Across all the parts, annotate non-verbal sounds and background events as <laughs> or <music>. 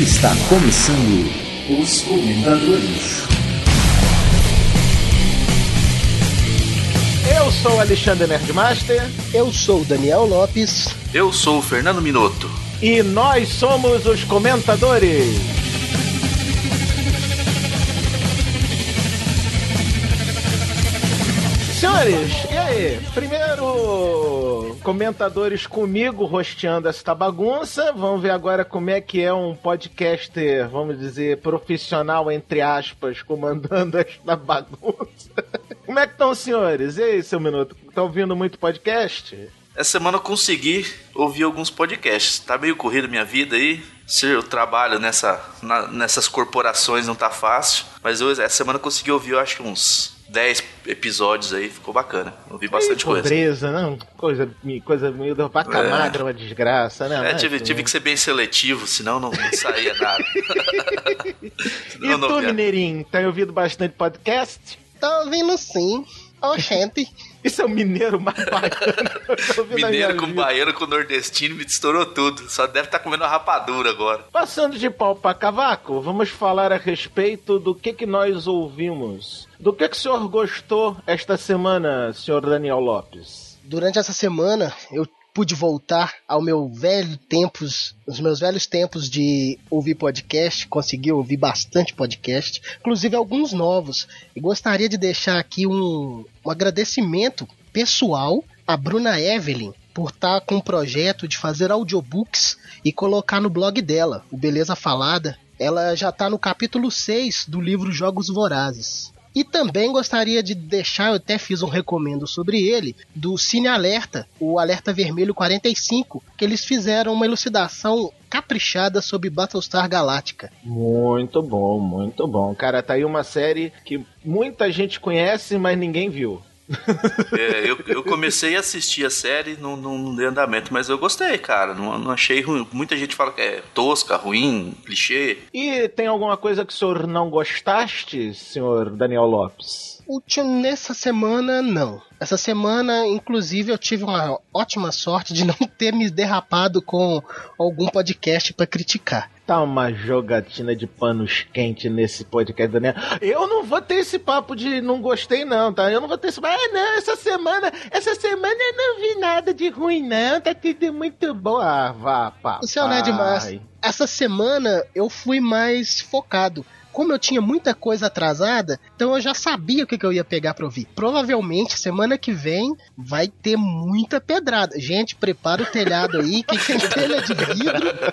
Está começando os comentadores. Eu sou o Alexandre Nerdmaster Eu sou o Daniel Lopes. Eu sou o Fernando Minotto. e nós somos os comentadores. Senhores, e aí? Primeiro, comentadores comigo rosteando esta bagunça. Vamos ver agora como é que é um podcaster, vamos dizer, profissional, entre aspas, comandando <laughs> esta bagunça. Como é que estão, senhores? E aí, seu minuto? Tá ouvindo muito podcast? Essa semana eu consegui ouvir alguns podcasts. Tá meio corrido minha vida aí. Se eu trabalho nessa, na- nessas corporações não tá fácil. Mas eu, essa semana eu consegui ouvir, eu acho uns 10 episódios aí. Ficou bacana. Ouvi bastante Ih, coisa. Pobreza, não? Coisa, coisa meio da vaca É. magra, uma desgraça, né? É, Mas, tive, tive que ser bem seletivo, senão não, não saía nada. <laughs> Senão E não tu, via. Mineirinho, tem ouvido bastante podcast? Tá ouvindo sim. Ô, gente. Isso é o mineiro mais bacana <laughs> eu tô Mineiro com vida. baiano com nordestino me estourou tudo. Só deve estar comendo uma rapadura agora. Passando de pau pra cavaco, vamos falar a respeito do que que nós ouvimos. Do que que o senhor gostou esta semana, senhor Daniel Lopes? Durante essa semana eu pude voltar ao meu velho tempos, os meus velhos tempos de ouvir podcast, consegui ouvir bastante podcast, inclusive alguns novos. E gostaria de deixar aqui um, um agradecimento pessoal à Bruna Evelyn por estar com o projeto de fazer audiobooks e colocar no blog dela, o Beleza Falada. Ela já está no capítulo 6 do livro Jogos Vorazes. E também gostaria de deixar, eu até fiz um recomendo sobre ele, do Cine Alerta, o Alerta Vermelho 45, que eles fizeram uma elucidação caprichada sobre Battlestar Galactica. Muito bom, muito bom. Cara, tá aí uma série que muita gente conhece, mas ninguém viu. É, eu, eu comecei a assistir a série, não, não, não dei andamento, mas eu gostei, cara. Não, não achei ruim. Muita gente fala que é tosca, ruim, clichê. E tem alguma coisa que o senhor não gostaste, senhor Daniel Lopes? Último nessa semana, não. Essa semana, inclusive, eu tive uma ótima sorte de não ter me derrapado com algum podcast para criticar. Tá uma jogatina de panos quentes nesse podcast, Daniel. Eu não vou ter esse papo de não gostei, não, tá? Eu não vou ter esse. Ah, não, essa semana, essa semana eu não vi nada de ruim, não. Tá tudo muito bom. Ah, vá, pá. O seu Ned Mas, essa semana eu fui mais focado. Como eu tinha muita coisa atrasada, então eu já sabia o que, que eu ia pegar pra ouvir. Provavelmente semana que vem vai ter muita pedrada. Gente, prepara o telhado aí, que <laughs> tem telha de vidro.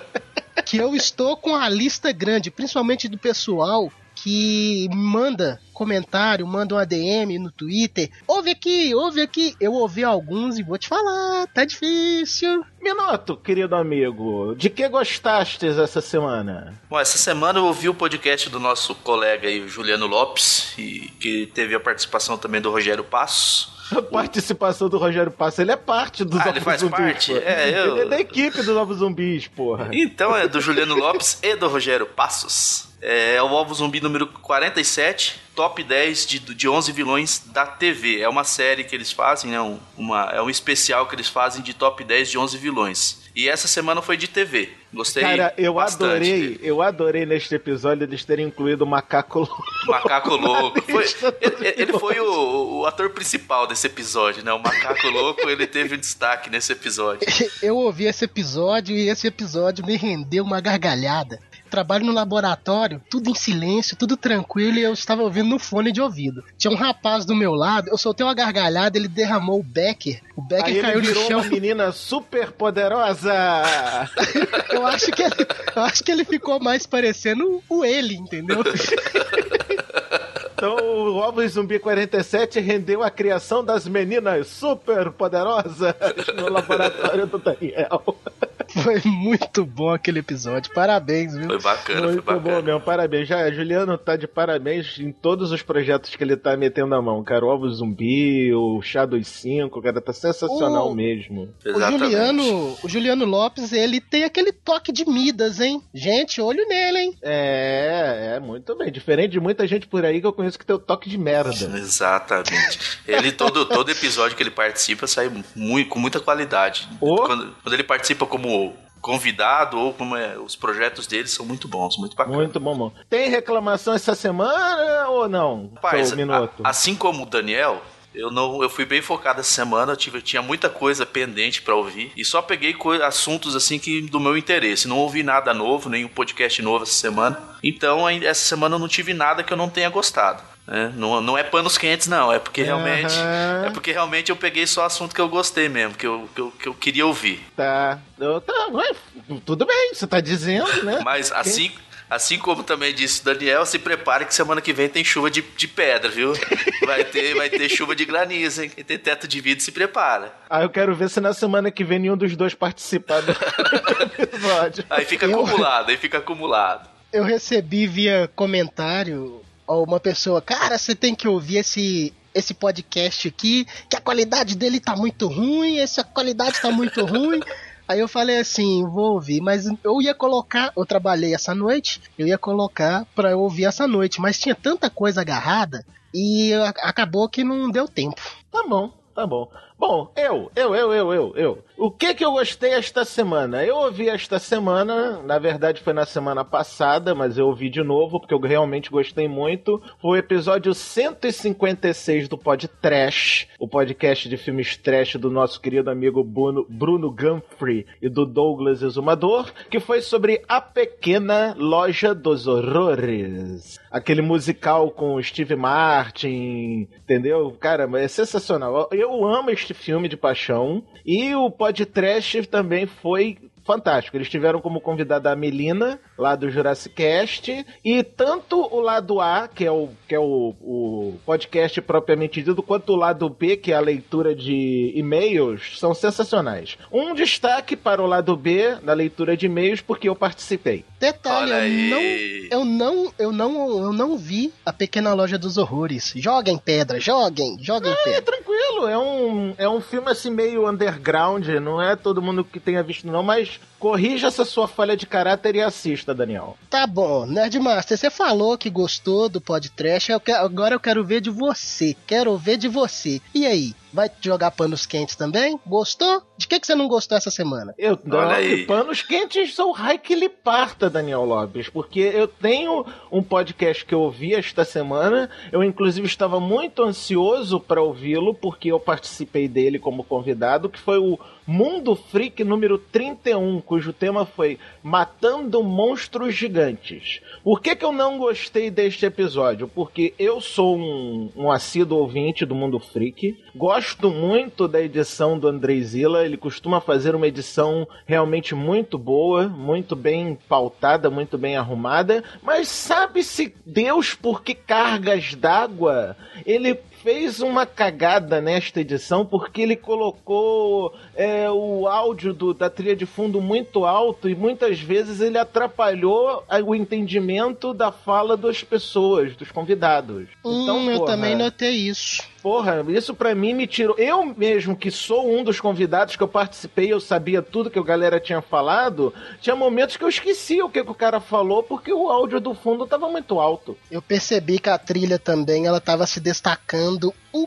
Que eu estou com a lista grande, principalmente do pessoal que manda comentário, manda um ADM no Twitter. Ouve aqui, ouve aqui. Eu ouvi alguns e vou te falar, tá difícil. Minoto, querido amigo, de que gostastes essa semana? Bom, essa semana eu ouvi o podcast do nosso colega aí, o Juliano Lopes, e que teve a participação também do Rogério Passos. A participação do Rogério Passo, ele é parte dos Ah, Novos ele faz Zumbis. parte? É, eu- Ele é da equipe dos Novos Zumbis, porra. Então é do Juliano Lopes e do Rogério Passos. É o Ovo Zumbi número 47, top 10 de, de 11 vilões da TV. É uma série que eles fazem, né? um- uma, é um especial que eles fazem de top 10 de 11 vilões. E essa semana foi de TV. Gostei Cara, eu bastante adorei, dele. eu adorei neste episódio eles terem incluído o macaco louco. Macaco Louco. Foi- <laughs> ele, ele foi o, o ator principal desse episódio, né? O Macaco Louco, ele teve um destaque nesse episódio. <laughs> Eu ouvi esse episódio e esse episódio me rendeu uma gargalhada. Trabalho no laboratório, tudo em silêncio, tudo tranquilo e eu estava ouvindo no fone de ouvido. Tinha um rapaz do meu lado, eu soltei uma gargalhada, ele derramou o Becker. O Becker Aí ele caiu no virou chão. uma menina super poderosa. <laughs> Eu acho que ele, eu acho que ele ficou mais parecendo o ele, entendeu? Então o Ovos Zumbi 47 rendeu a criação das meninas super poderosas no laboratório do Daniel. Foi muito bom aquele episódio. Parabéns, viu? Foi bacana, Muito foi bom bacana. mesmo, parabéns. Já, Juliano tá de parabéns em todos os projetos que ele tá metendo a mão, cara. O Ovo Zumbi, o Chá dos 5, cara, tá sensacional O- mesmo. O Exatamente. Juliano, o Juliano Lopes, ele tem aquele toque de Midas, hein? Gente, olho nele, hein? É, é, muito bem. Diferente de muita gente por aí que eu conheço que tem o toque de merda. <laughs> Exatamente. Ele, todo, todo episódio que ele participa, sai muito, com muita qualidade. Quando, quando ele participa como convidado ou como é, os projetos deles são muito bons, muito bacanas. Muito bom, bom. Tem reclamação essa semana ou não? Rapaz, a, assim como o Daniel, eu não, eu fui bem focado essa semana, eu tive, tinha muita coisa pendente para ouvir e só peguei assuntos assim que do meu interesse. Não ouvi nada novo, nenhum podcast novo essa semana. Então, essa semana eu não tive nada que eu não tenha gostado. Né? Não, não é panos quentes, não. É porque realmente. Uhum. É porque realmente eu peguei só assunto que eu gostei mesmo, que eu, que eu, que eu queria ouvir. Tá. Eu, tá tudo bem, você tá dizendo, né? <laughs> Mas assim. Assim como também disse o Daniel, se prepare que semana que vem tem chuva de, de pedra, viu? Vai ter, vai ter chuva de granizo, hein? Quem tem teto de vidro se prepara. Ah, eu quero ver se na semana que vem nenhum dos dois participar <laughs> do episódio. Aí fica eu... acumulado, aí fica acumulado. Eu recebi via comentário uma pessoa, cara, você tem que ouvir esse esse podcast aqui, que a qualidade dele tá muito ruim, essa qualidade tá muito ruim. <laughs> Aí eu falei assim, vou ouvir, mas eu ia colocar, eu trabalhei essa noite, eu ia colocar pra eu ouvir essa noite, mas tinha tanta coisa agarrada e acabou que não deu tempo. Tá bom, tá bom. Bom, eu, eu, eu, eu, eu, eu. O que que eu gostei esta semana? Eu ouvi esta semana, na verdade foi na semana passada, mas eu ouvi de novo porque eu realmente gostei muito. Foi o episódio 156 do Pod Trash, o podcast de filmes trash do nosso querido amigo Bruno, Bruno Gumphrey e do Douglas Exumador, que foi sobre A Pequena Loja dos Horrores. Aquele musical com Steve Martin, entendeu? Cara, é sensacional. Eu amo este filme de paixão. E o podcast também foi fantástico. Eles tiveram como convidada a Melina, lá do Jurassic Cast, e tanto o lado A, que é o, que é o, o podcast propriamente dito, quanto o lado B, que é a leitura de e-mails, são sensacionais. Um destaque para o lado B, na leitura de e-mails, porque eu participei. Detalhe, eu não, eu não, eu não, eu não vi a pequena loja dos horrores. Joguem pedra, joguem, joguem é, pedra. É tranquilo, é um, é um filme assim meio underground, não é todo mundo que tenha visto não, mas corrija essa sua falha de caráter e assista, Daniel. Tá bom, Nerdmaster, você falou que gostou do podcast, agora eu quero ver de você. Quero ver de você. E aí, vai jogar panos quentes também? Gostou? De que, que você não gostou essa semana? Eu não, aí. panos quentes são raio que lhe parta, Daniel Lopes, porque eu tenho um podcast que eu ouvi esta semana, eu inclusive estava muito ansioso para ouvi-lo, porque eu participei dele como convidado, que foi o Mundo Freak número 31, cujo tema foi Matando Monstros Gigantes. Por que, que eu não gostei deste episódio? Porque eu sou um, um assíduo ouvinte do Mundo Freak, gosto muito da edição do Andrei Zilla, ele costuma fazer uma edição realmente muito boa, muito bem pautada, muito bem arrumada, mas sabe-se Deus por que cargas d'água ele fez uma cagada nesta edição porque ele colocou é, o áudio do, da trilha de fundo muito alto e muitas vezes ele atrapalhou o entendimento da fala das pessoas, dos convidados. Hum, então, eu também notei isso. Porra, isso para mim me tirou. Eu mesmo, que sou um dos convidados que eu participei, eu sabia tudo que a galera tinha falado, tinha momentos que eu esquecia o que, que o cara falou porque o áudio do fundo tava muito alto. Eu percebi que a trilha também ela tava se destacando um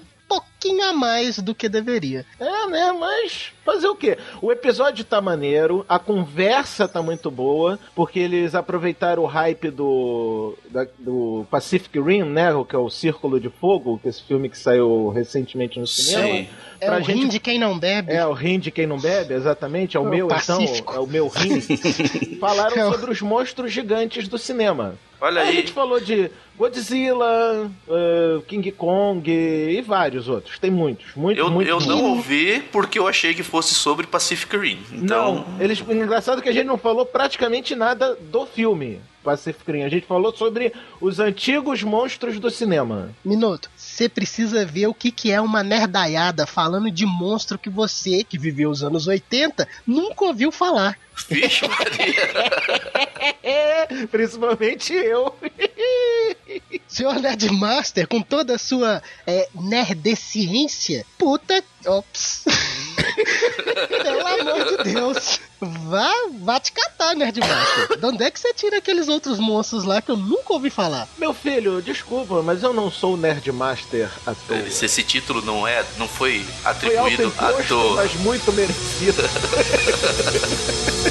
pouquinho a mais do que deveria. É, né? Mas fazer o quê? O episódio tá maneiro, a conversa tá muito boa, porque eles aproveitaram o hype do, da, do Pacific Rim, né? Que é o Círculo de Fogo, que é esse filme que saiu recentemente no cinema. Sim. É o gente... rim de quem não bebe. É, o rim de quem não bebe, exatamente. É o, o meu, Pacífico. então. É o meu rim. <laughs> Falaram é o... sobre os monstros gigantes do cinema. Olha aí. A gente falou de Godzilla, uh, King Kong e vários outros. Tem muitos, muitos, eu, muitos. Eu não ouvi porque eu achei que fosse sobre Pacific Rim. Então... Não, eles, engraçado que a gente não falou praticamente nada do filme. Pacific Rim. A gente falou sobre os antigos monstros do cinema. Minuto. Você precisa ver o que, que é uma nerdaiada falando de monstro que você, que viveu os anos 80, nunca ouviu falar. Vixe, Maria. <laughs> Principalmente eu. <laughs> Senhor Nerdmaster, com toda a sua é, nerdesciência, puta. Ops. <laughs> Pelo amor de Deus. Vá, vá te catar, Nerdmaster. De onde é que você tira aqueles outros monstros lá que eu nunca ouvi falar? Meu filho, desculpa, mas eu não sou Nerdmaster à toa. Esse, esse título não é, não foi atribuído foi a toa. mas muito merecido. <laughs>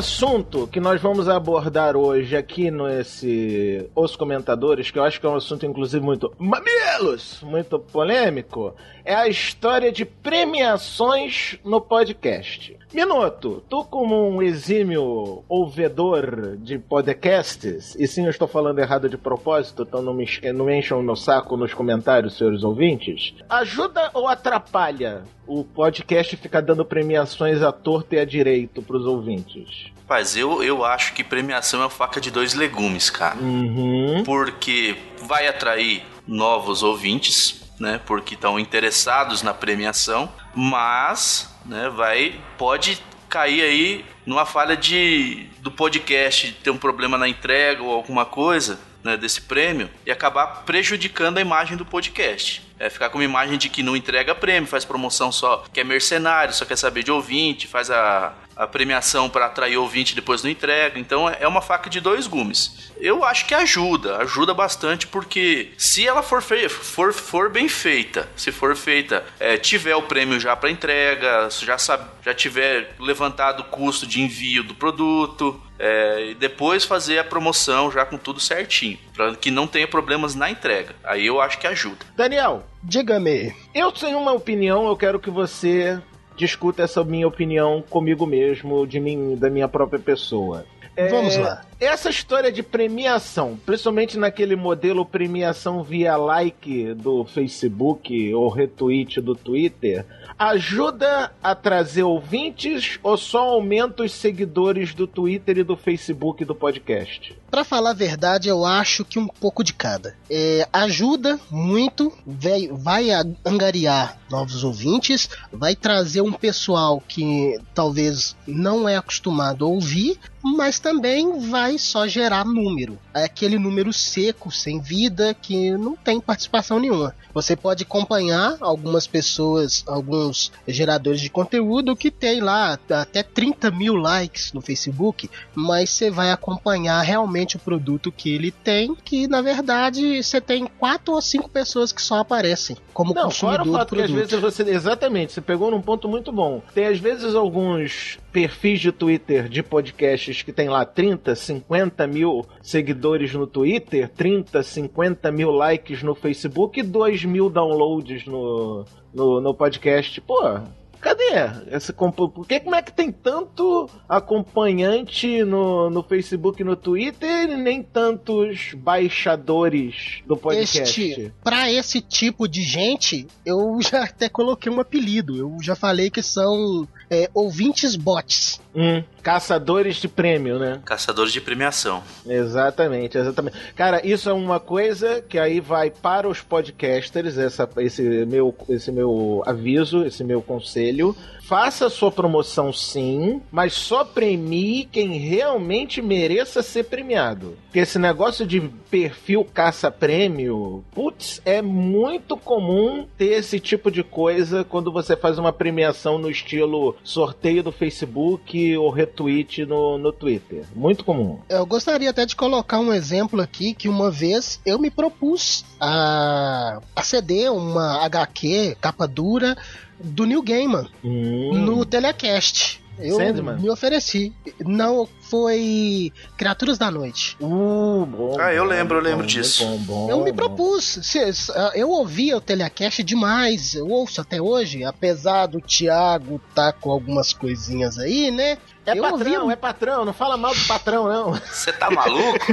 assunto que nós vamos abordar hoje aqui nesse Os Comentadores, que eu acho que é um assunto inclusive muito mamilos, muito polêmico, é a história de premiações no podcast. Minuto, tu como um exímio ouvedor de podcasts, e sim eu estou falando errado de propósito, então não me, não me encham no saco nos comentários, senhores ouvintes, ajuda ou atrapalha o podcast ficar dando premiações à torta e à direito pros ouvintes? Rapaz, eu, eu acho que premiação é uma faca de dois legumes, cara. Uhum. Porque vai atrair novos ouvintes, né? Porque estão interessados na premiação, mas, né, vai pode cair aí numa falha de do podcast ter um problema na entrega ou alguma coisa, né, desse prêmio e acabar prejudicando a imagem do podcast. É ficar com uma imagem de que não entrega prêmio, faz promoção só que é mercenário, só quer saber de ouvinte, faz a, a premiação para atrair ouvinte depois não entrega. Então é uma faca de dois gumes. Eu acho que ajuda, ajuda bastante porque se ela for, feia, for, for bem feita, se for feita, é, tiver o prêmio já para entrega, já, sabe, já tiver levantado o custo de envio do produto, é, e depois fazer a promoção já com tudo certinho, para que não tenha problemas na entrega. Aí eu acho que ajuda. Daniel, Diga-me. eu tenho uma opinião, eu quero que você discuta essa minha opinião comigo mesmo, de mim, da minha própria pessoa. É, Vamos lá. Essa história de premiação, principalmente naquele modelo premiação via like do Facebook ou retweet do Twitter, ajuda a trazer ouvintes ou só aumenta os seguidores do Twitter e do Facebook do podcast? Pra falar a verdade, eu acho que um pouco de cada. É, ajuda muito, vai, angariar novos ouvintes, vai trazer um pessoal que talvez não é acostumado a ouvir, mas também vai só gerar número. É aquele número seco, sem vida, que não tem participação nenhuma. Você pode acompanhar algumas pessoas, alguns geradores de conteúdo que tem lá até 30 mil likes no Facebook, mas você vai acompanhar realmente o produto que ele tem, que na verdade você tem quatro ou cinco pessoas que só aparecem como Não, fora consumidor o do fato que às produto. vezes você. Exatamente, você pegou num ponto muito bom. Tem às vezes alguns perfis de Twitter de podcasts que tem lá 30, 50 mil seguidores no Twitter, 30, 50 mil likes no Facebook e 2 mil downloads no, no, no podcast. Pô. Cadê? Esse, por que, como é que tem tanto acompanhante no, no Facebook e no Twitter e nem tantos baixadores do podcast? Pra esse tipo de gente, eu já até coloquei um apelido. Eu já falei que são é, ouvintes bots. Hum, caçadores de prêmio, né? Caçadores de premiação. Exatamente, exatamente. Cara, isso é uma coisa que aí vai para os podcasters, essa, esse, meu, esse meu aviso, esse meu conselho. Faça sua promoção sim, mas só premie quem realmente mereça ser premiado. Porque esse negócio de perfil caça-prêmio, putz, é muito comum ter esse tipo de coisa quando você faz uma premiação no estilo sorteio do Facebook ou retweet no, no Twitter. Muito comum. Eu gostaria até de colocar um exemplo aqui que uma vez eu me propus a, a ceder uma HQ capa dura do New Gaiman Hum. no Telecast. Eu Sandman? me ofereci. Não, foi Criaturas da Noite. Uh, bom, Ah, eu bom, lembro, eu lembro bom, disso. bom, bom, eu me propus. Eu ouvia o Telecast demais. Eu ouço até hoje, apesar do Thiago tá com algumas coisinhas aí, né? É eu patrão, ouvi- é patrão, não fala mal do patrão, não. Você tá maluco? <laughs>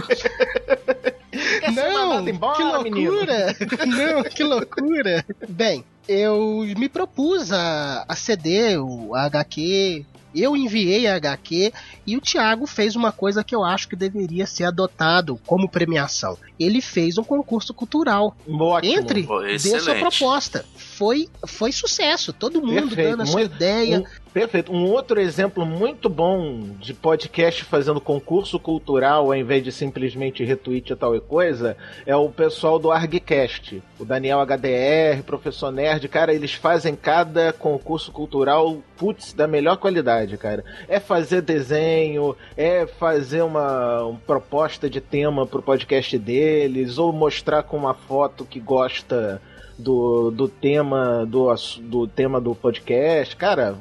Não, embora, que loucura! <laughs> Não, que loucura! Bem, eu me propus a, a ceder o a HQ. Eu enviei a HQ e o Thiago fez uma coisa que eu acho que deveria ser adotado como premiação. Ele fez um concurso cultural. Ótimo. Entre, Pô, dê sua proposta. Foi, foi sucesso. Todo mundo Perfeito, dando a sua muito- ideia. Um, perfeito. Um outro exemplo muito bom de podcast fazendo concurso cultural ao invés de simplesmente retweet e tal e coisa é o pessoal do ArgCast. O Daniel HDR, Professor Nerd, cara, eles fazem cada concurso cultural, putz, da melhor qualidade, cara. É fazer desenho, é fazer uma, uma proposta de tema pro podcast deles, ou mostrar com uma foto que gosta do, do tema do, do tema do podcast. Cara,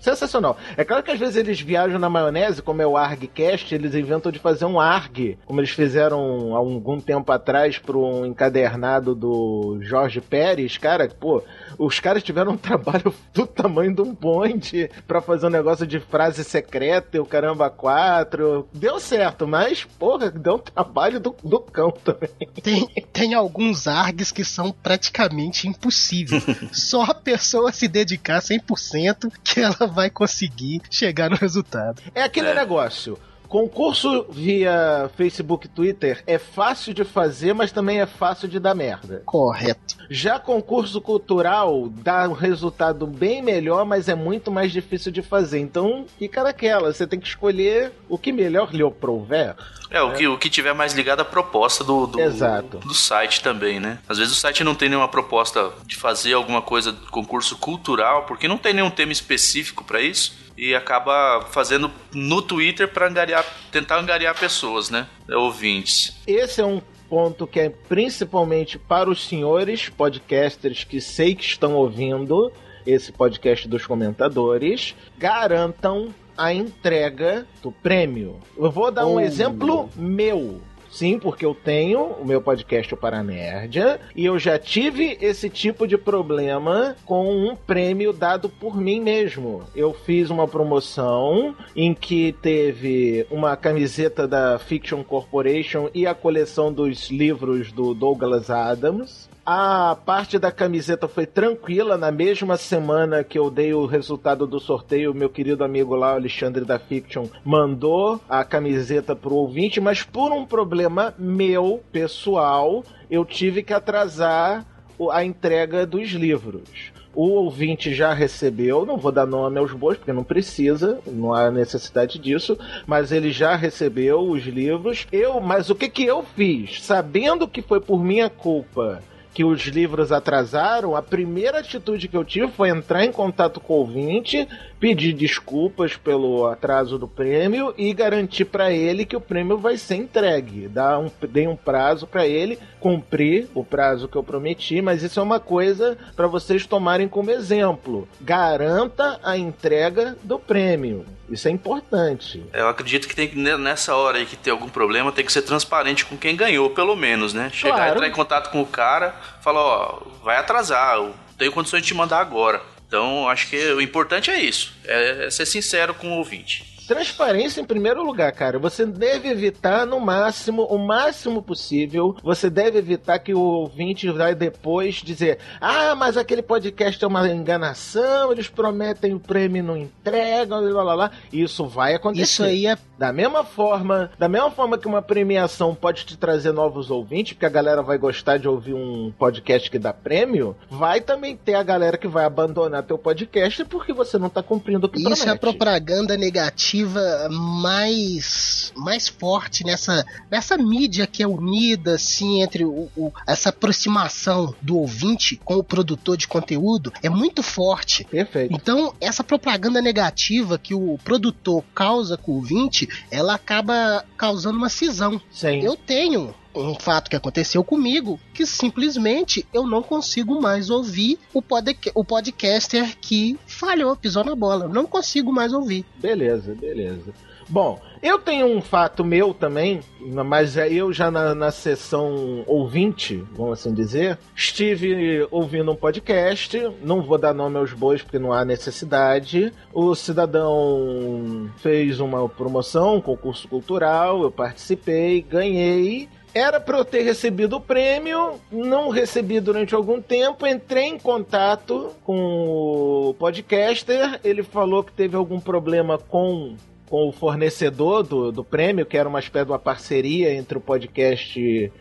sensacional. É claro que às vezes eles viajam na maionese, como é o ArgCast, eles inventam de fazer um ARG, como eles fizeram há algum tempo atrás para um encadernado do Jorge Pérez. Cara, pô, os caras tiveram um trabalho <laughs> do tamanho de um bonde para fazer um negócio de frase secreta e o caramba quatro. Deu certo, mas, porra, deu um trabalho do, do cão também. <laughs> Tem, tem alguns ARGs que são praticamente impossíveis. <laughs> Só a pessoa se dedicar 100% que ela vai conseguir chegar no resultado. É aquele é. negócio. Concurso via Facebook Twitter é fácil de fazer, mas também é fácil de dar merda. Correto. Já concurso cultural dá um resultado bem melhor, mas é muito mais difícil de fazer. Então fica naquela, você tem que escolher o que melhor lhe prover. É, o, Que, o que tiver mais ligado à proposta do, do, Exato. do site também, né? Às vezes o site não tem nenhuma proposta de fazer alguma coisa, concurso cultural, porque não tem nenhum tema específico para isso e acaba fazendo no Twitter para angariar, tentar angariar pessoas, né? Ouvintes. Esse é um ponto que é principalmente para os senhores podcasters que sei que estão ouvindo esse podcast dos comentadores, garantam a entrega do prêmio. Eu vou dar um oh. exemplo meu. Sim, porque eu tenho o meu podcast o Paranerdia e eu já tive esse tipo de problema com um prêmio dado por mim mesmo. Eu fiz uma promoção em que teve uma camiseta da Fiction Corporation e a coleção dos livros do Douglas Adams. A parte da camiseta foi tranquila. Na mesma semana que eu dei o resultado do sorteio, meu querido amigo lá, Alexandre da Fiction, mandou a camiseta pro ouvinte, mas por um problema meu, pessoal, eu tive que atrasar a entrega dos livros. O ouvinte já recebeu, não vou dar nome aos bois, porque não precisa, não há necessidade disso, mas ele já recebeu os livros. Eu, mas o que que eu fiz? Sabendo que foi por minha culpa que os livros atrasaram, a primeira atitude que eu tive foi entrar em contato com o ouvinte, pedir desculpas pelo atraso do prêmio e garantir para ele que o prêmio vai ser entregue. Um, dei um prazo para ele cumprir o prazo que eu prometi, mas isso é uma coisa para vocês tomarem como exemplo. Garanta a entrega do prêmio. Isso é importante. Eu acredito que tem que, nessa hora aí que tem algum problema, tem que ser transparente com quem ganhou, pelo menos, né? Chegar, claro. entrar em contato com o cara, falar, ó, vai atrasar, eu tenho condições de te mandar agora. Então, acho que o importante é isso, é ser sincero com o ouvinte. Transparência em primeiro lugar, cara. Você deve evitar no máximo, o máximo possível, você deve evitar que o ouvinte vai depois dizer: "Ah, mas aquele podcast é uma enganação, eles prometem o prêmio e não entregam, blá blá blá". Isso vai acontecer. Isso aí é da mesma forma, da mesma forma que uma premiação pode te trazer novos ouvintes, porque a galera vai gostar de ouvir um podcast que dá prêmio, vai também ter a galera que vai abandonar teu podcast porque você não tá cumprindo o que Isso promete. é propaganda negativa narrativa mais mais forte nessa nessa mídia que é unida assim entre o, o, essa aproximação do ouvinte com o produtor de conteúdo é muito forte. Perfeito. Então essa propaganda negativa que o produtor causa com o ouvinte, ela acaba causando uma cisão. Sim. Eu tenho um fato que aconteceu comigo que simplesmente eu não consigo mais ouvir o, pod o podcaster que falhou, pisou na bola. Não consigo mais ouvir. Beleza, beleza. Bom, eu tenho um fato meu também, mas é eu já na, na sessão ouvinte, vamos assim dizer, estive ouvindo um podcast, não vou dar nome aos bois porque não há necessidade. O cidadão fez uma promoção, um concurso cultural, eu participei, ganhei era para eu ter recebido o prêmio, não recebi durante algum tempo, entrei em contato com o podcaster, ele falou que teve algum problema com com o fornecedor do, do prêmio, que era uma espécie de uma parceria entre o podcast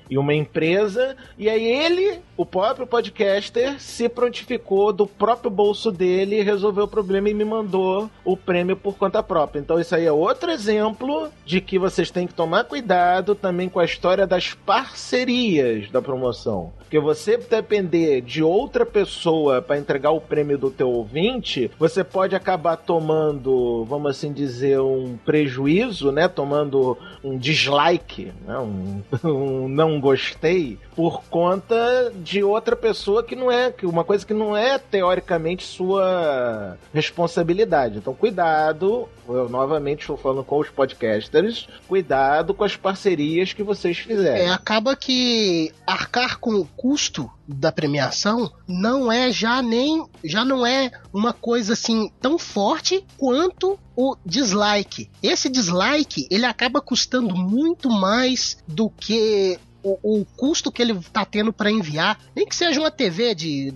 e uma empresa. E aí ele, o próprio podcaster, se prontificou do próprio bolso dele resolveu o problema e me mandou o prêmio por conta própria. Então isso aí é outro exemplo de que vocês têm que tomar cuidado também com a história das parcerias da promoção. Porque você depender de outra pessoa para entregar o prêmio do teu ouvinte, você pode acabar tomando, vamos assim dizer, um prejuízo, né? Tomando um dislike, né? um, <laughs> um não gostei, por conta de outra pessoa que não é, uma coisa que não é teoricamente sua responsabilidade. Então, cuidado, eu novamente estou falando com os podcasters, cuidado com as parcerias que vocês fizerem. É, acaba que arcar com custo da premiação não é já nem já não é uma coisa assim tão forte quanto o dislike. Esse dislike, ele acaba custando muito mais do que o, o, custo que ele está tendo para enviar, nem que seja uma TV de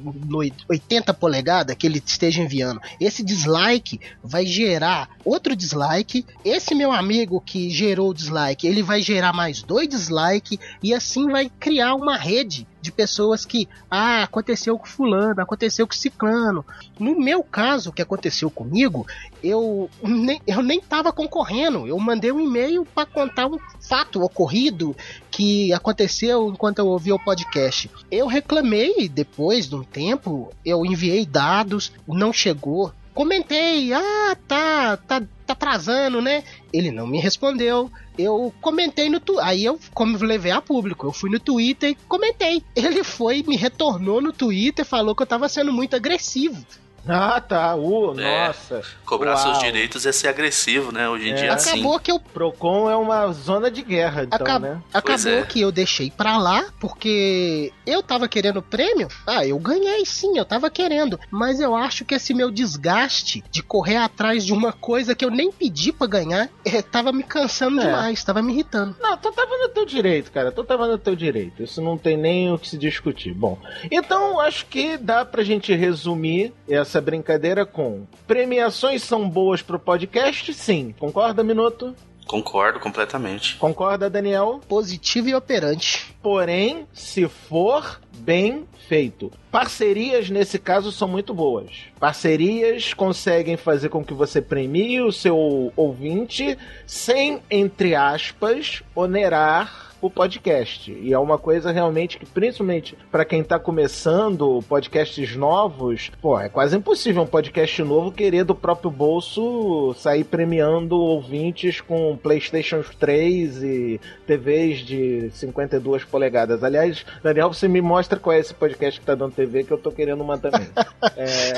80 polegadas que ele esteja enviando, esse dislike vai gerar outro dislike. Esse meu amigo que gerou o dislike, ele vai gerar mais dois dislikes e assim vai criar uma rede de pessoas que, ah, aconteceu com fulano, aconteceu com ciclano. No meu caso, o que aconteceu comigo, eu nem, eu nem tava concorrendo. Eu mandei um e-mail para contar um fato ocorrido que aconteceu enquanto eu ouvi o podcast. Eu reclamei depois de um tempo, eu enviei dados, não chegou. Comentei, ah, tá, tá, tá atrasando, né? Ele não me respondeu eu comentei no Twitter. Aí eu, como levei a público, eu fui no Twitter e comentei. Ele foi, me retornou no Twitter, falou que eu tava sendo muito agressivo. Ah, tá. Uh, é, nossa. Cobrar Uau. seus direitos é ser agressivo, né? Hoje em é. dia, assim. Acabou que eu... Procon é uma zona de guerra, então, Acab... né? Acabou é. que eu deixei pra lá, porque eu tava querendo prêmio. Ah, eu ganhei sim, eu tava querendo. Mas eu acho que esse meu desgaste de correr atrás de uma coisa que eu nem pedi pra ganhar, é, <laughs> tava me cansando é. demais, tava me irritando. Não, tu tava no teu direito, cara. Tu tava no teu direito. Isso não tem nem o que se discutir. Bom, então acho que dá pra gente resumir essa essa brincadeira com premiações são boas pro podcast? Sim. Concorda, Minuto? Concordo completamente. Concorda, Daniel? Positivo e operante. Porém, se for bem feito. Parcerias, nesse caso, são muito boas. Parcerias conseguem fazer com que você premie o seu ouvinte sem, entre aspas, onerar o podcast. E é uma coisa realmente que, principalmente para quem tá começando podcasts novos, pô, é quase impossível um podcast novo querer do próprio bolso sair premiando ouvintes com PlayStation 3 e TVs de 52 polegadas. Aliás, Daniel, você me mostra qual é esse podcast que tá dando TV que eu tô querendo uma também. <laughs> é...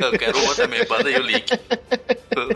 <laughs> eu quero uma também, manda aí o link.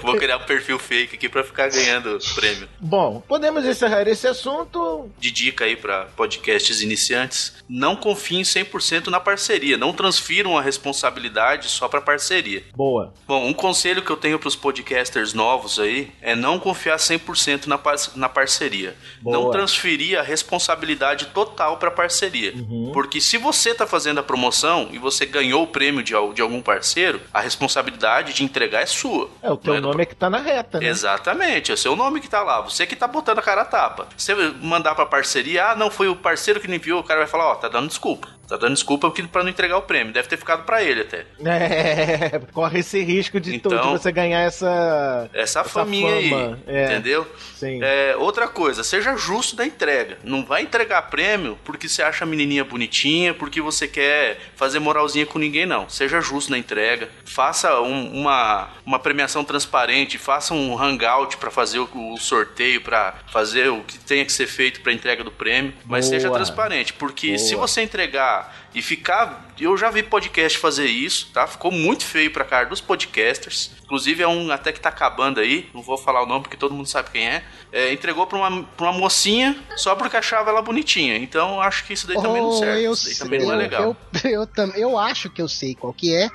Vou criar um perfil fake aqui para ficar ganhando prêmio. Bom, podemos encerrar esse assunto de dica aí para podcasts iniciantes, não confiem 100% na parceria, não transfiram a responsabilidade só para parceria. Boa. Bom, um conselho que eu tenho para os podcasters novos aí é não confiar 100% na, par na parceria. Boa. Não transferir a responsabilidade total para parceria. Uhum. Porque se você está fazendo a promoção e você ganhou o prêmio de, de algum parceiro, a responsabilidade de entregar é sua. É, o teu é nome do... é que tá na reta, né? Exatamente, é o seu nome que tá lá. Você que tá botando a cara a tapa. Você mandar pra parceria, ah, não, foi o parceiro que me enviou, o cara vai falar, ó, oh, tá dando desculpa. Tá dando desculpa para não entregar o prêmio. Deve ter ficado para ele até. É, <laughs> corre esse risco de, então, de você ganhar essa. Essa, essa faminha fama. aí. É. Entendeu? Sim. É, outra coisa, seja justo da entrega. Não vai entregar prêmio porque você acha a menininha bonitinha, porque você quer fazer moralzinha com ninguém, não. Seja justo na entrega. Faça um, uma, uma premiação transparente, faça um hangout para fazer o, o sorteio, para fazer o que tenha que ser feito para entrega do prêmio. Mas Boa. seja transparente, porque Boa. se você entregar ah, e ficar. Eu já vi podcast fazer isso, tá? Ficou muito feio pra cara dos podcasters. Inclusive é um até que tá acabando aí, não vou falar o nome porque todo mundo sabe quem é. é entregou pra uma, pra uma mocinha só porque achava ela bonitinha. Então acho que isso daí também oh, não serve. isso daí também eu, não é legal. Eu, eu, eu, eu acho que eu sei qual que é,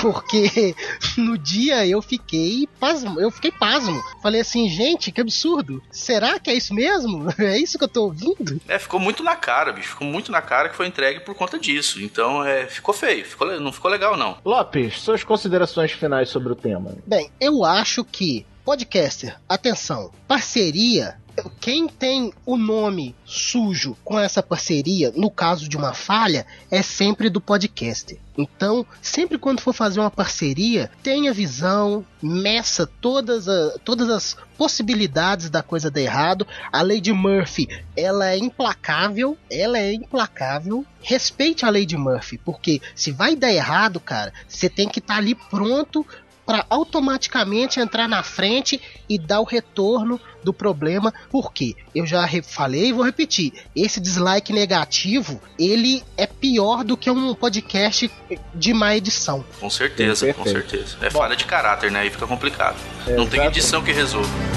porque <laughs> no dia eu fiquei pasmo, eu fiquei pasmo. Falei assim, gente, que absurdo. Será que é isso mesmo? <laughs> É isso que eu tô ouvindo? É, ficou muito na cara, bicho. Ficou muito na cara que foi entregue por conta disso. Então, é, ficou feio. Ficou, não ficou legal, não. Lopes, suas considerações finais sobre o tema. Bem, eu acho que Podcaster, atenção, parceria quem tem o nome sujo com essa parceria, no caso de uma falha, é sempre do podcast. Então, sempre quando for fazer uma parceria, tenha visão, meça todas, a, todas as possibilidades da coisa dar errado. A Lady Murphy, ela é implacável, ela é implacável. Respeite a Lady Murphy, porque se vai dar errado, cara, você tem que estar tá ali pronto para automaticamente entrar na frente e dar o retorno do problema. Porque eu já falei e vou repetir: esse dislike negativo ele é pior do que um podcast de má edição. Com certeza, com certeza. É Bom, falha de caráter, né? Aí fica complicado. É, Não tem edição que resolva.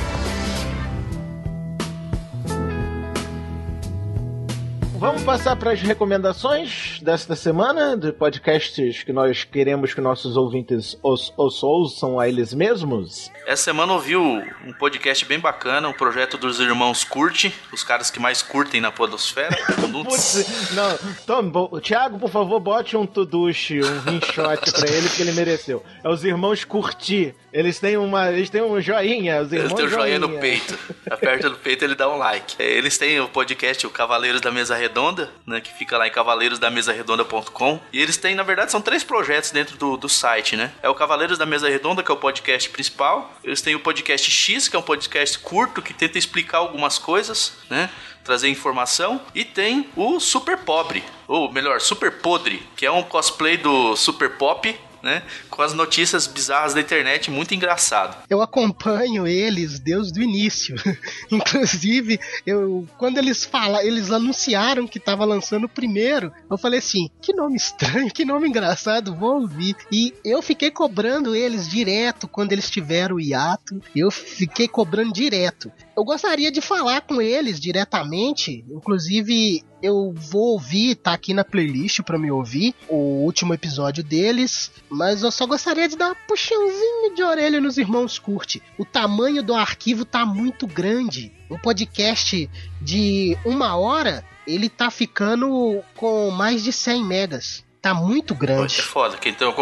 Passar para as recomendações desta semana, de podcasts que nós queremos que nossos ouvintes os, os ouçam a eles mesmos. Essa semana ouviu um podcast bem bacana, um projeto dos irmãos Curte, os caras que mais curtem na podosfera. <laughs> Putz, não, Tom, Thiago, por favor, bote um tuduche, um rinshot para ele, porque ele mereceu. É os irmãos Curti. Eles têm uma, eles têm um joinha, os irmãos Eles têm um joinha, joinha no peito. Aperta no peito, ele dá um like. Eles têm o podcast o Cavaleiros da Mesa Redonda, né, que fica lá em cavaleirosdamesaredonda.com. E eles têm, na verdade, são três projetos dentro do, do site, né? É o Cavaleiros da Mesa Redonda, que é o podcast principal. Eles têm o podcast X, que é um podcast curto que tenta explicar algumas coisas, né? Trazer informação. E tem o Super Pobre, ou melhor, Super Podre, que é um cosplay do Super Pop, né? Com as notícias bizarras da internet, muito engraçado. Eu acompanho eles desde o início. <laughs> Inclusive, eu quando eles falam, eles anunciaram que estava lançando o primeiro, eu falei assim: que nome estranho, que nome engraçado, vou ouvir. E eu fiquei cobrando eles direto quando eles tiveram o hiato. Eu fiquei cobrando direto. Eu gostaria de falar com eles diretamente, inclusive eu vou ouvir, tá aqui na playlist para me ouvir o último episódio deles, mas eu só gostaria de dar uma puxãozinha de orelha nos irmãos Curte. O tamanho do arquivo tá muito grande. Um podcast de uma hora, ele tá ficando com mais de 100 megas tá muito grande. É foda. Quem tem, uma,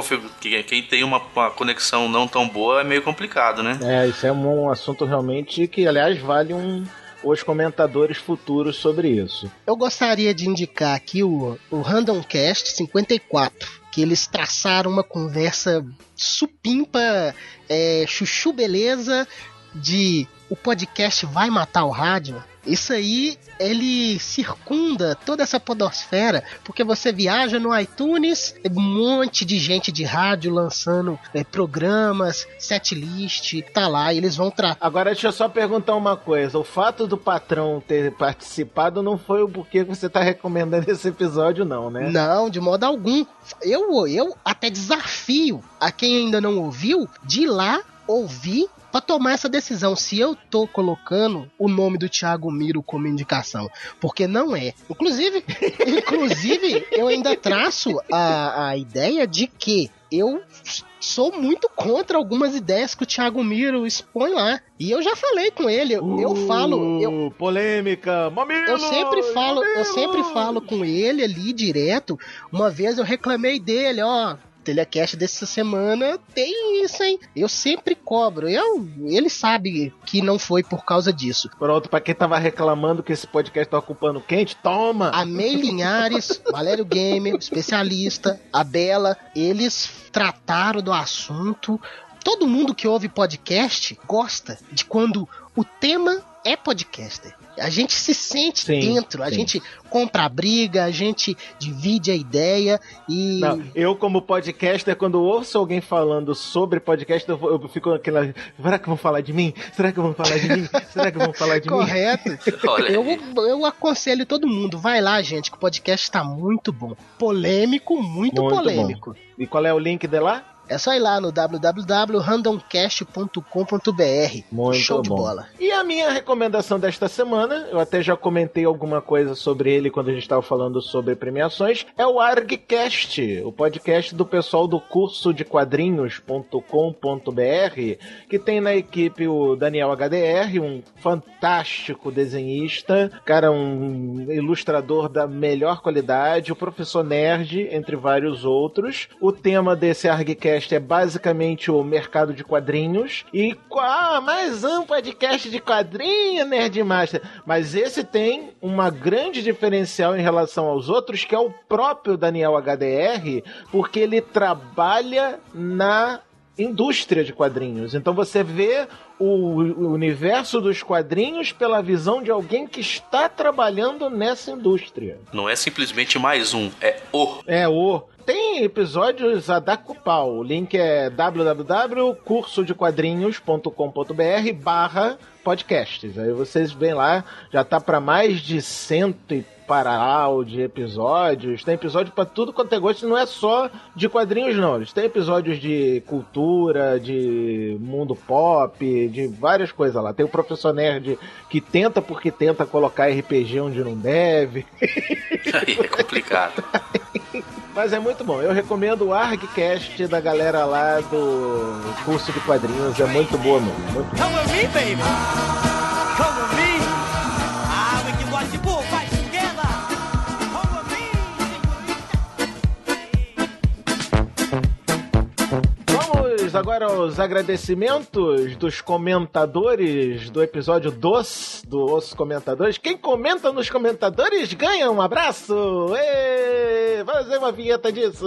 quem tem uma, uma, conexão não tão boa é meio complicado, né? É, isso é um assunto realmente que, aliás, vale um, os comentadores futuros sobre isso. Eu gostaria de indicar aqui o, o Randomcast 54, que eles traçaram uma conversa supimpa, é, chuchu beleza, de o podcast vai matar o rádio. Isso aí, ele circunda toda essa podosfera, porque você viaja no iTunes, um monte de gente de rádio lançando é, programas, setlist, tá lá, e eles vão tra... Agora deixa eu só perguntar uma coisa, o fato do patrão ter participado não foi o porquê que você tá recomendando esse episódio não, né? Não, de modo algum. Eu, eu até desafio a quem ainda não ouviu de ir lá ouvir para tomar essa decisão se eu tô colocando o nome do Thiago Miro como indicação, porque não é. Inclusive, <laughs> inclusive eu ainda traço a, a ideia de que eu sou muito contra algumas ideias que o Thiago Miro expõe lá. E eu já falei com ele, eu, uh, eu falo, eu, polêmica, mamilo, Eu sempre falo, mamilo. eu sempre falo com ele ali direto. Uma vez eu reclamei dele, ó, telecast dessa semana tem isso, hein? Eu sempre cobro. Eu, ele sabe que não foi por causa disso. Pronto, pra quem tava reclamando que esse podcast tá ocupando quente, toma! A May Linhares, <laughs> Valério Gamer, especialista, a Bela, eles trataram do assunto. Todo mundo que ouve podcast gosta de quando o tema é podcaster. A gente se sente sim, dentro, a sim. gente compra a briga, a gente divide a ideia e. Não, eu, como podcaster, quando ouço alguém falando sobre podcast, eu, eu fico aquela. Será que vão falar de mim? Será que vão falar de mim? Será que vão falar de Correto. mim? Correto. <laughs> eu, eu aconselho todo mundo, vai lá, gente, que o podcast está muito bom. Polêmico, muito, muito polêmico. Bom. E qual é o link de lá? É só ir lá no www.randomcast.com.br. Muito Show bom. de bola. E a minha recomendação desta semana, eu até já comentei alguma coisa sobre ele quando a gente estava falando sobre premiações, é o ArgCast, o podcast do pessoal do curso de quadrinhos.com.br, que tem na equipe o Daniel HDR, um fantástico desenhista, cara, um ilustrador da melhor qualidade, o professor Nerd, entre vários outros. O tema desse ArgCast podcast é basicamente o mercado de quadrinhos. E ah, mais um podcast de quadrinho, Nerdmaster. Mas esse tem uma grande diferencial em relação aos outros, que é o próprio Daniel HDR, porque ele trabalha na indústria de quadrinhos. Então você vê o universo dos quadrinhos pela visão de alguém que está trabalhando nessa indústria. Não é simplesmente mais um, é o. É o. Tem episódios a dar com pau. O link é www.cursodequadrinhos.com.br barra podcasts. Aí vocês vêm lá, já tá para mais de cento e paral de episódios. Tem episódio para tudo quanto é gosto. Não é só de quadrinhos, não. Eles têm episódios de cultura, de mundo pop, de várias coisas lá. Tem o Professor Nerd que tenta porque tenta colocar RPG onde não deve. <laughs> Aí é complicado. <laughs> Mas é muito bom. Eu recomendo o ArgCast da galera lá do curso de quadrinhos. É muito boa mesmo. Muito boa. Come with me, baby! Come with me! Ah, we can watch the bull agora aos agradecimentos dos comentadores do episódio dos do Os Comentadores. Quem comenta nos comentadores ganha um abraço! Êêê! Fazer uma vinheta disso!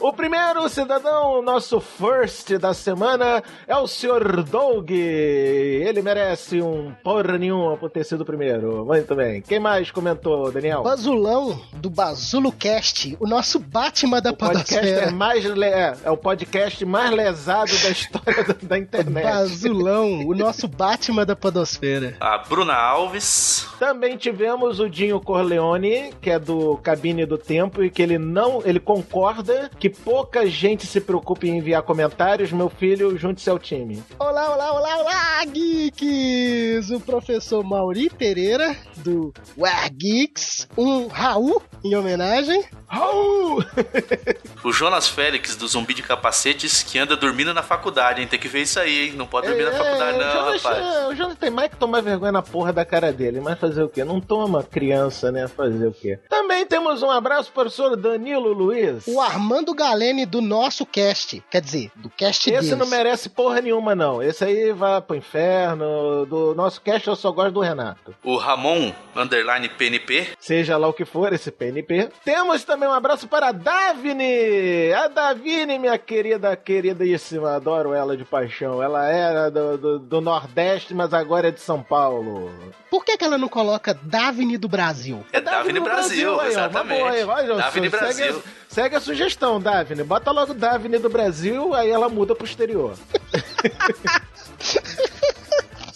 O primeiro cidadão, nosso first da semana, é o Sr. Doug. Ele merece um porra nenhuma por ter sido o primeiro. Muito bem. Quem mais comentou, Daniel? Bazulão do BazuloCast, o nosso Batman da o podcast é mais é, é o podcast mais lesado da história da, da internet. Bazulão, o nosso Batman da podosfera. A Bruna Alves. Também tivemos o Dinho Corleone, que é do Cabine do Tempo, e que ele não. ele concorda que pouca gente se preocupe em enviar comentários. Meu filho, junte-se ao time. Olá, olá, olá, olá, geeks! O professor Mauri Pereira, do War Geeks, um Raul em homenagem. Raul! <laughs> o Jonas Félix, do Zumbi de Capacetes, que anda dormindo na faculdade, hein? Tem que ver isso aí, hein? Não pode dormir é, na faculdade, não, Jonas, rapaz. É, o Jonas tem mais que tomar vergonha na porra da cara dele, mas fazer o quê? Não toma criança, né? Fazer o quê? Também temos um abraço para o senhor Danilo Luiz. O Armando Galene do nosso cast. Quer dizer, do cast Esse deles. não merece porra nenhuma, não. Esse aí vai pro inferno. Do nosso cast eu só gosto do Renato. O Ramon, underline PNP. Seja lá o que for esse PNP. Temos também um abraço para a Davine. A Davine, minha querida, queridíssima. Adoro ela de paixão. Ela era do, do, do Nordeste, mas agora é de São Paulo. Por que, que ela não coloca Davine do Brasil? É Davine, Brasil, Brasil aí, exatamente. Boa, aí, vai, Davine segue, Brasil. Segue a sugestão, Davine. Bota logo Davine do Brasil, aí ela muda pro exterior. <laughs>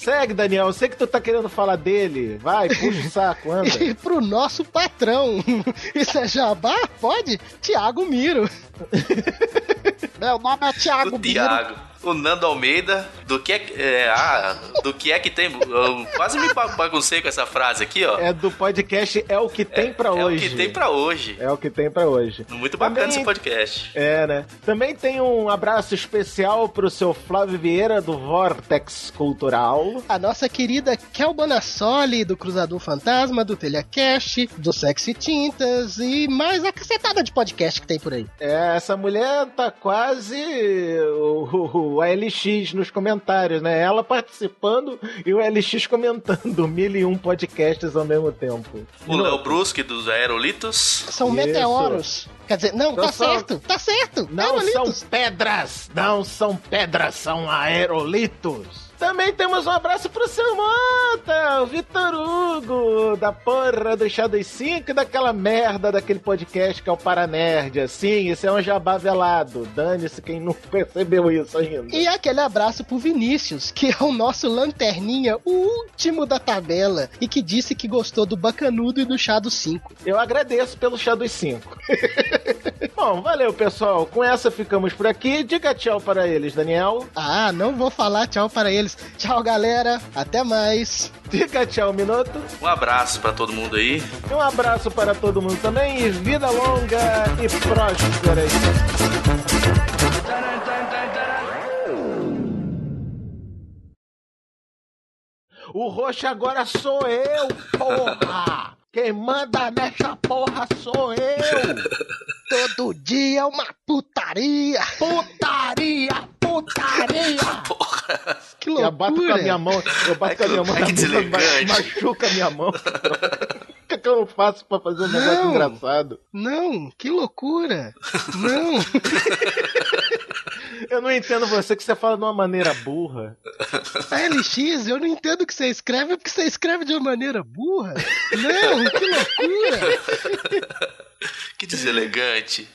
Segue, Daniel. Eu sei que tu tá querendo falar dele. Vai, puxa o saco, <laughs> anda. e pro nosso patrão. <laughs> Isso é jabá? Pode? Tiago Miro. <laughs> Meu nome é Tiago Miro. Tiago o Nando Almeida do que é, é, ah, do que é que tem. Eu quase me baguncei com essa frase aqui, ó. É do podcast É o que tem é, para hoje. É o que tem para hoje. É o que tem para hoje. Muito bacana Também, esse podcast. É, né? Também tem um abraço especial pro seu Flávio Vieira do Vortex Cultural. A nossa querida Kel Bonassoli do Cruzador Fantasma, do Telecast, do Sexy Tintas e mais a cacetada de podcast que tem por aí. É, essa mulher tá quase o, o LX nos comentários, né? Ela participando e o LX comentando <laughs> mil e um podcasts ao mesmo tempo. O Léo Brusque dos Aerolitos. São Isso. meteoros. Quer dizer, não, tá são... certo, tá certo. Não aerolitos. são pedras, não são pedras, são aerolitos. Também temos um abraço pro seu Mota, o Vitor Hugo, da porra do Shadow 5 e daquela merda daquele podcast que é o Paranerd. Assim, isso é um jabá velado. Dane-se quem não <laughs> percebeu isso ainda. E aquele abraço pro Vinícius, que é o nosso lanterninha, o último da tabela, e que disse que gostou do Bacanudo e do Shadow 5. Eu agradeço pelo Shadow 5. <laughs> Bom, valeu, pessoal. Com essa ficamos por aqui. Diga tchau para eles, Daniel. Ah, não vou falar tchau para eles eles. Tchau, galera. Até mais. Fica tchau, Minuto. Um abraço para todo mundo aí. Um abraço para todo mundo também. E vida longa e próspera. O roxo agora sou eu, porra! Quem manda nessa porra sou eu! <laughs> Todo dia é uma putaria. Putaria! Putaria! <laughs> Porra. Que Eu loucura. bato com a minha mão, eu bato Ai, com a minha mão que <laughs> machuca a minha mão. O que, é que eu não faço pra fazer um negócio Não. engraçado? Não, que loucura. Não. <laughs> Eu não entendo você que você fala de uma maneira burra. A LX, eu não entendo o que você escreve porque você escreve de uma maneira burra. Não, que loucura. <laughs> Que deselegante.